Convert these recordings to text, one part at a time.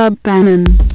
Club Bannon.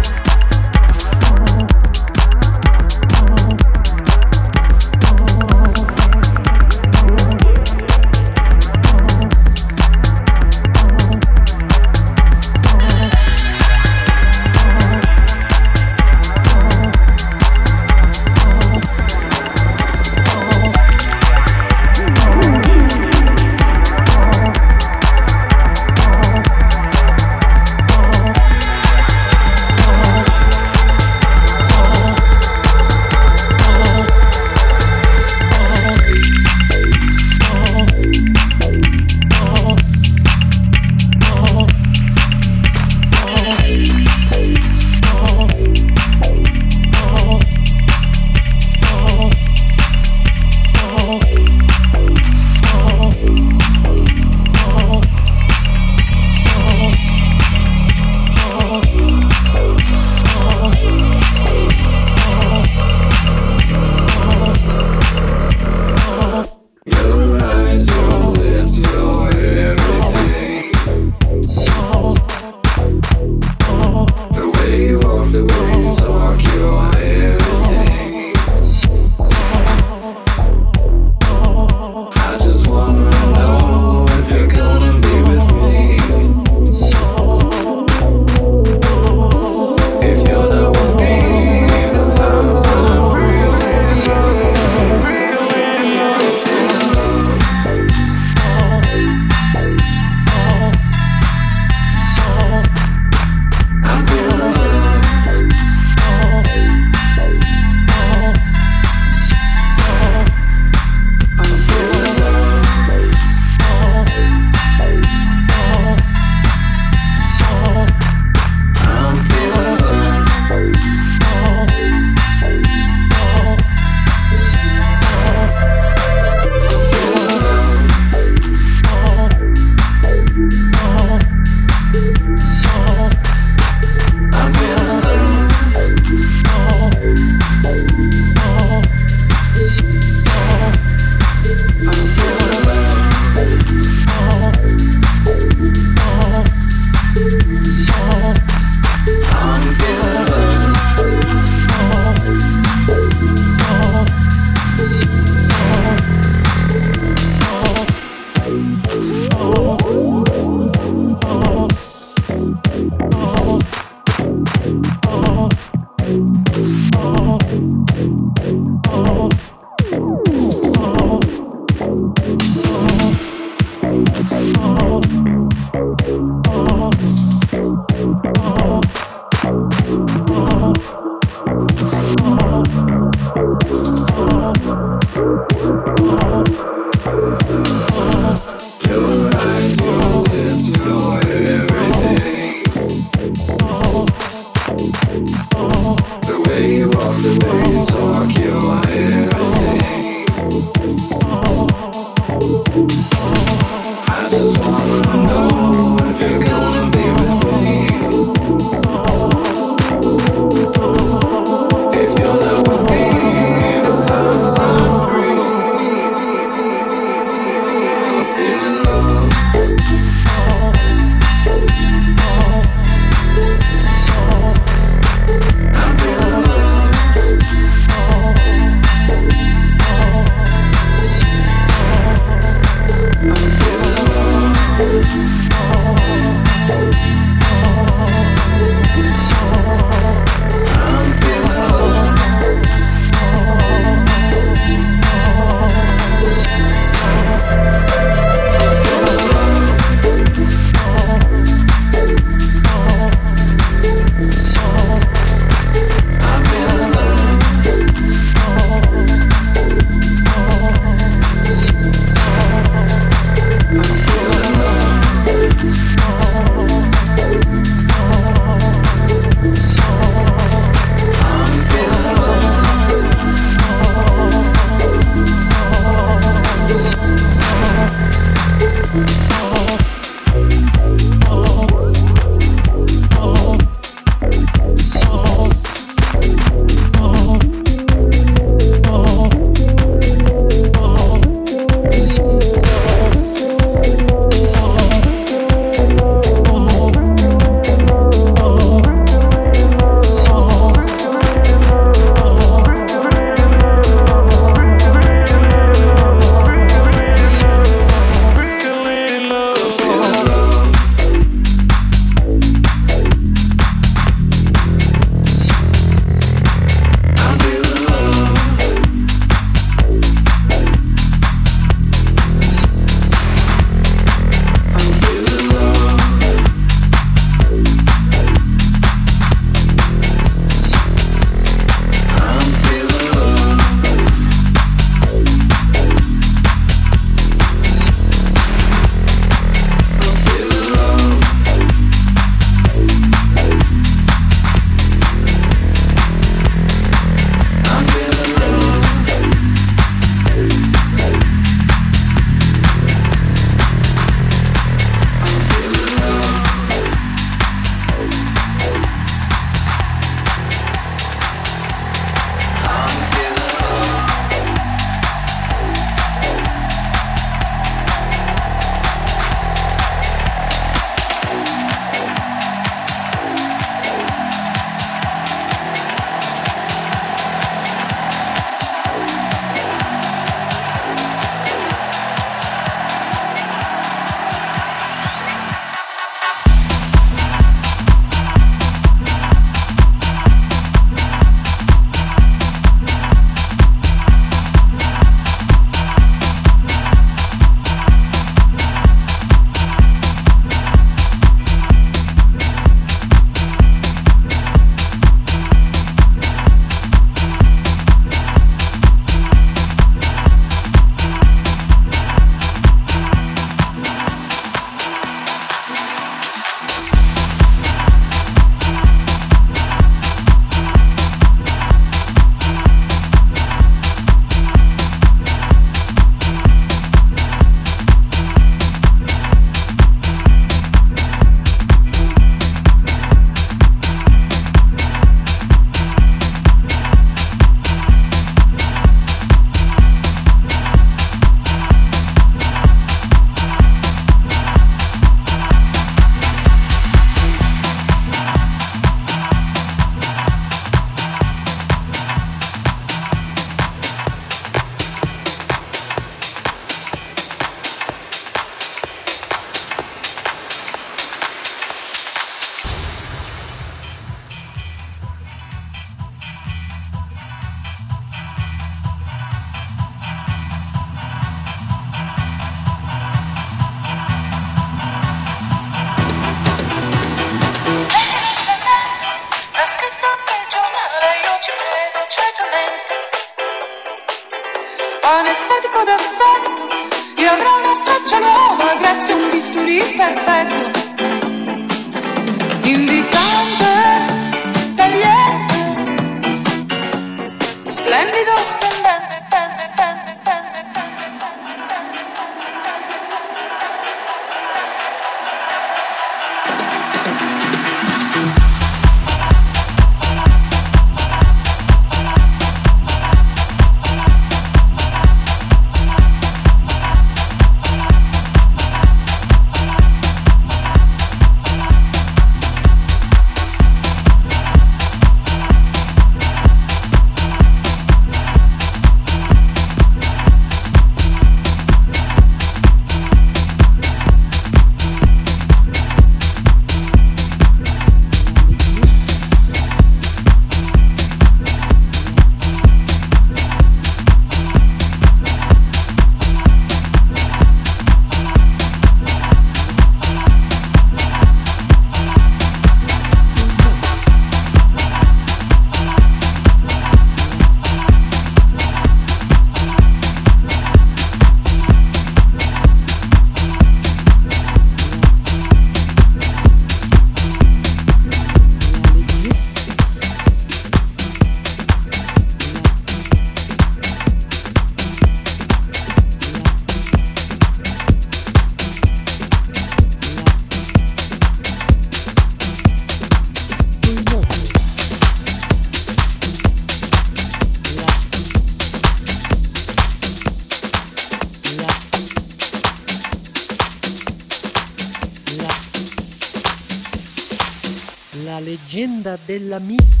banda dell'amico.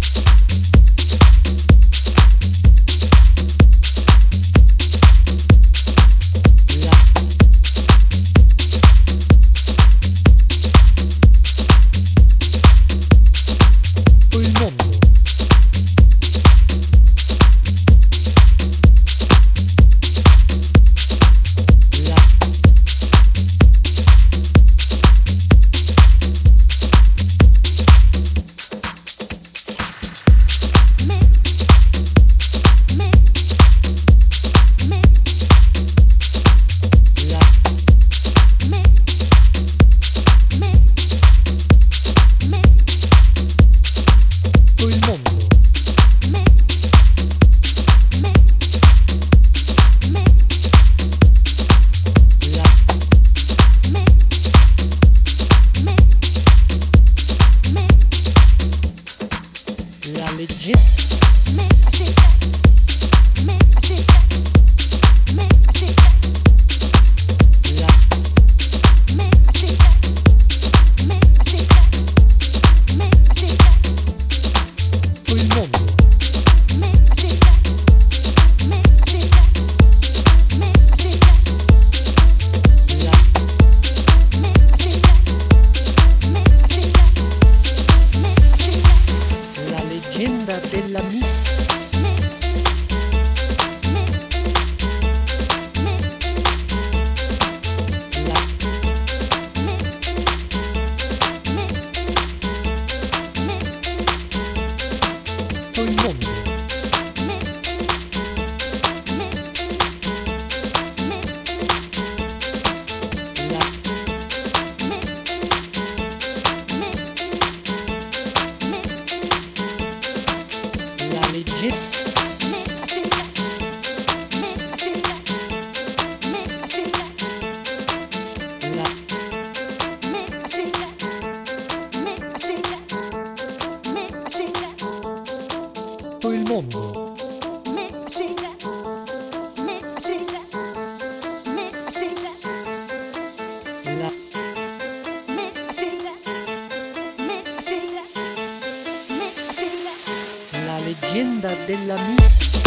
agenda de la. leggenda della musica.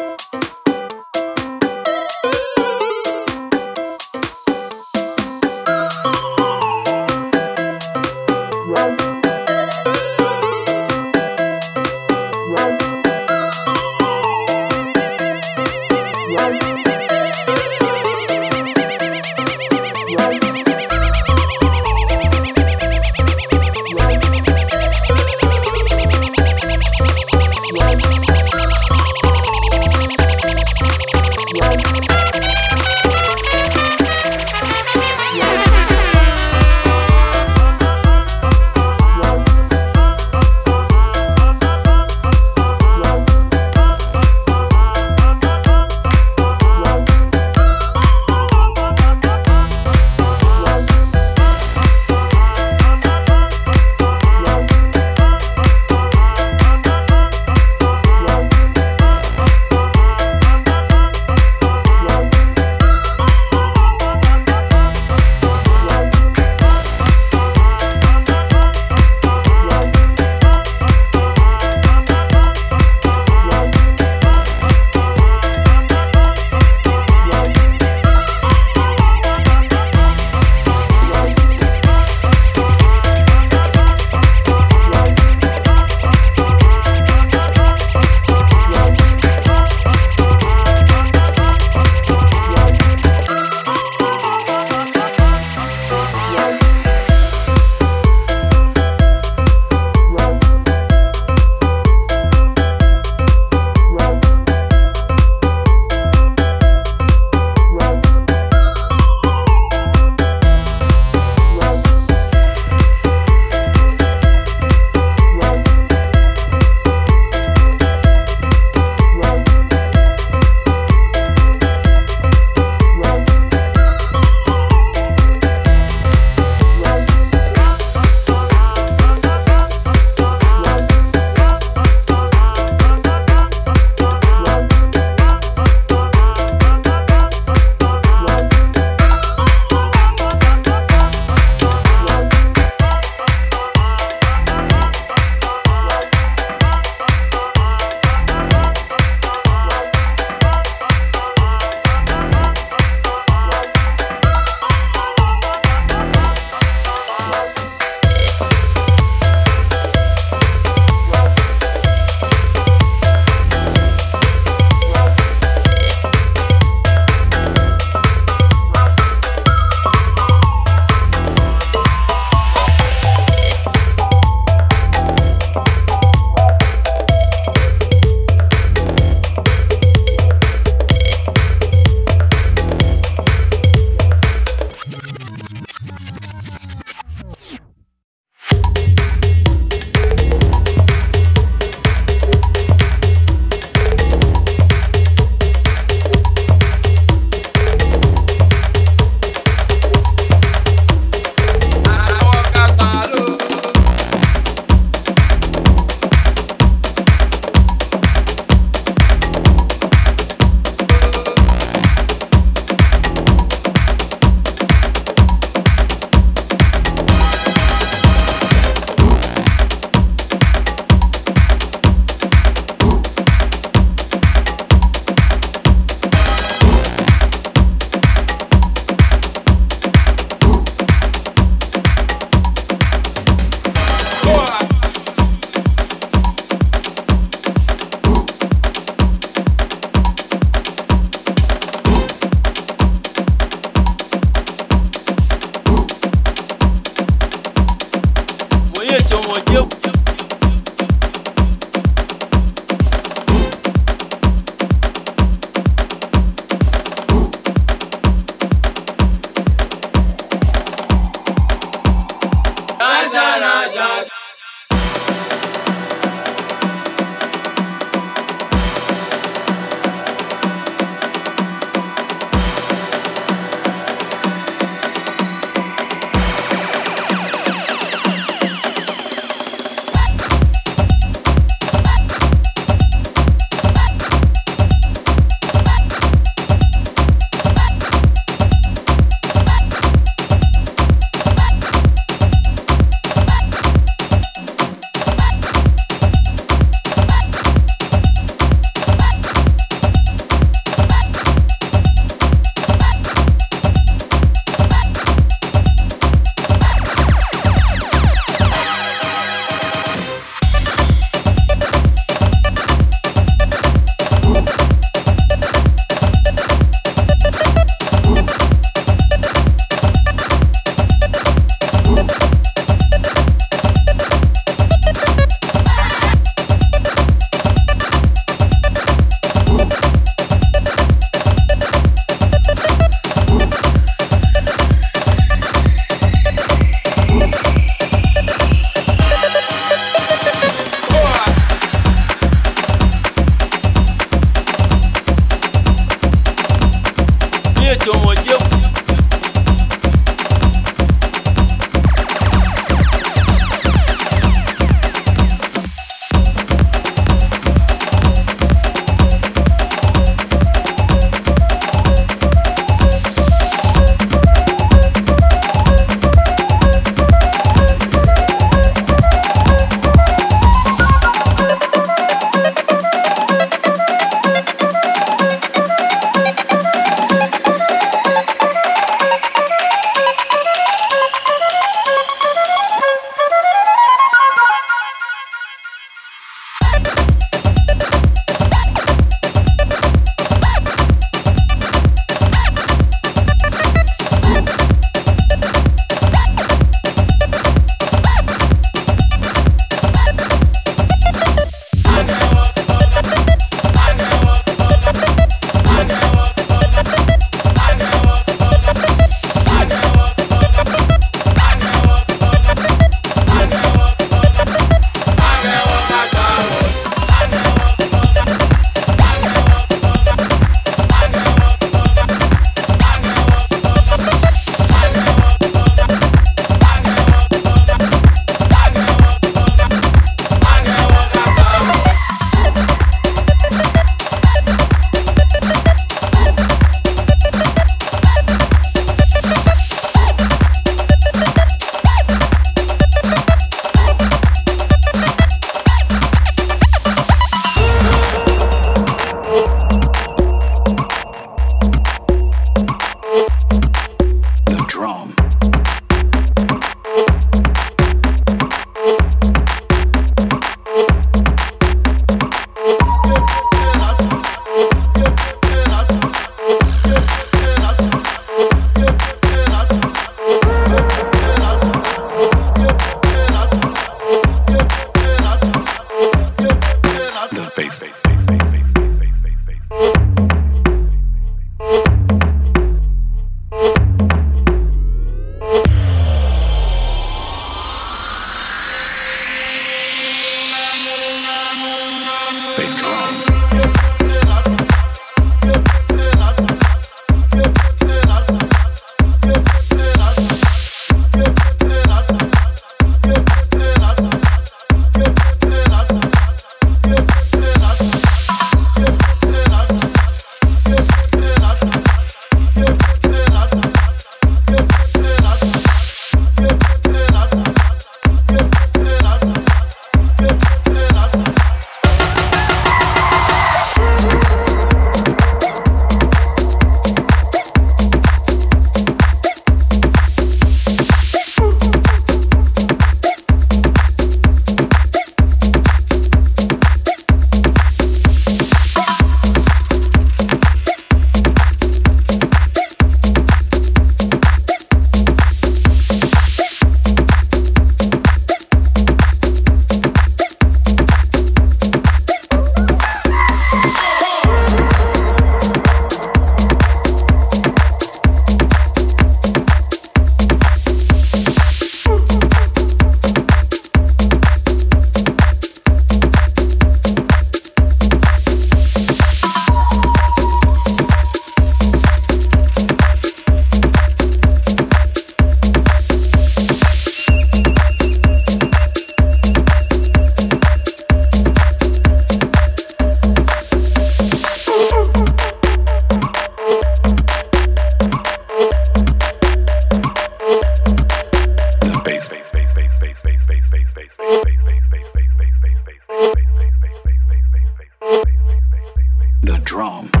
The drum.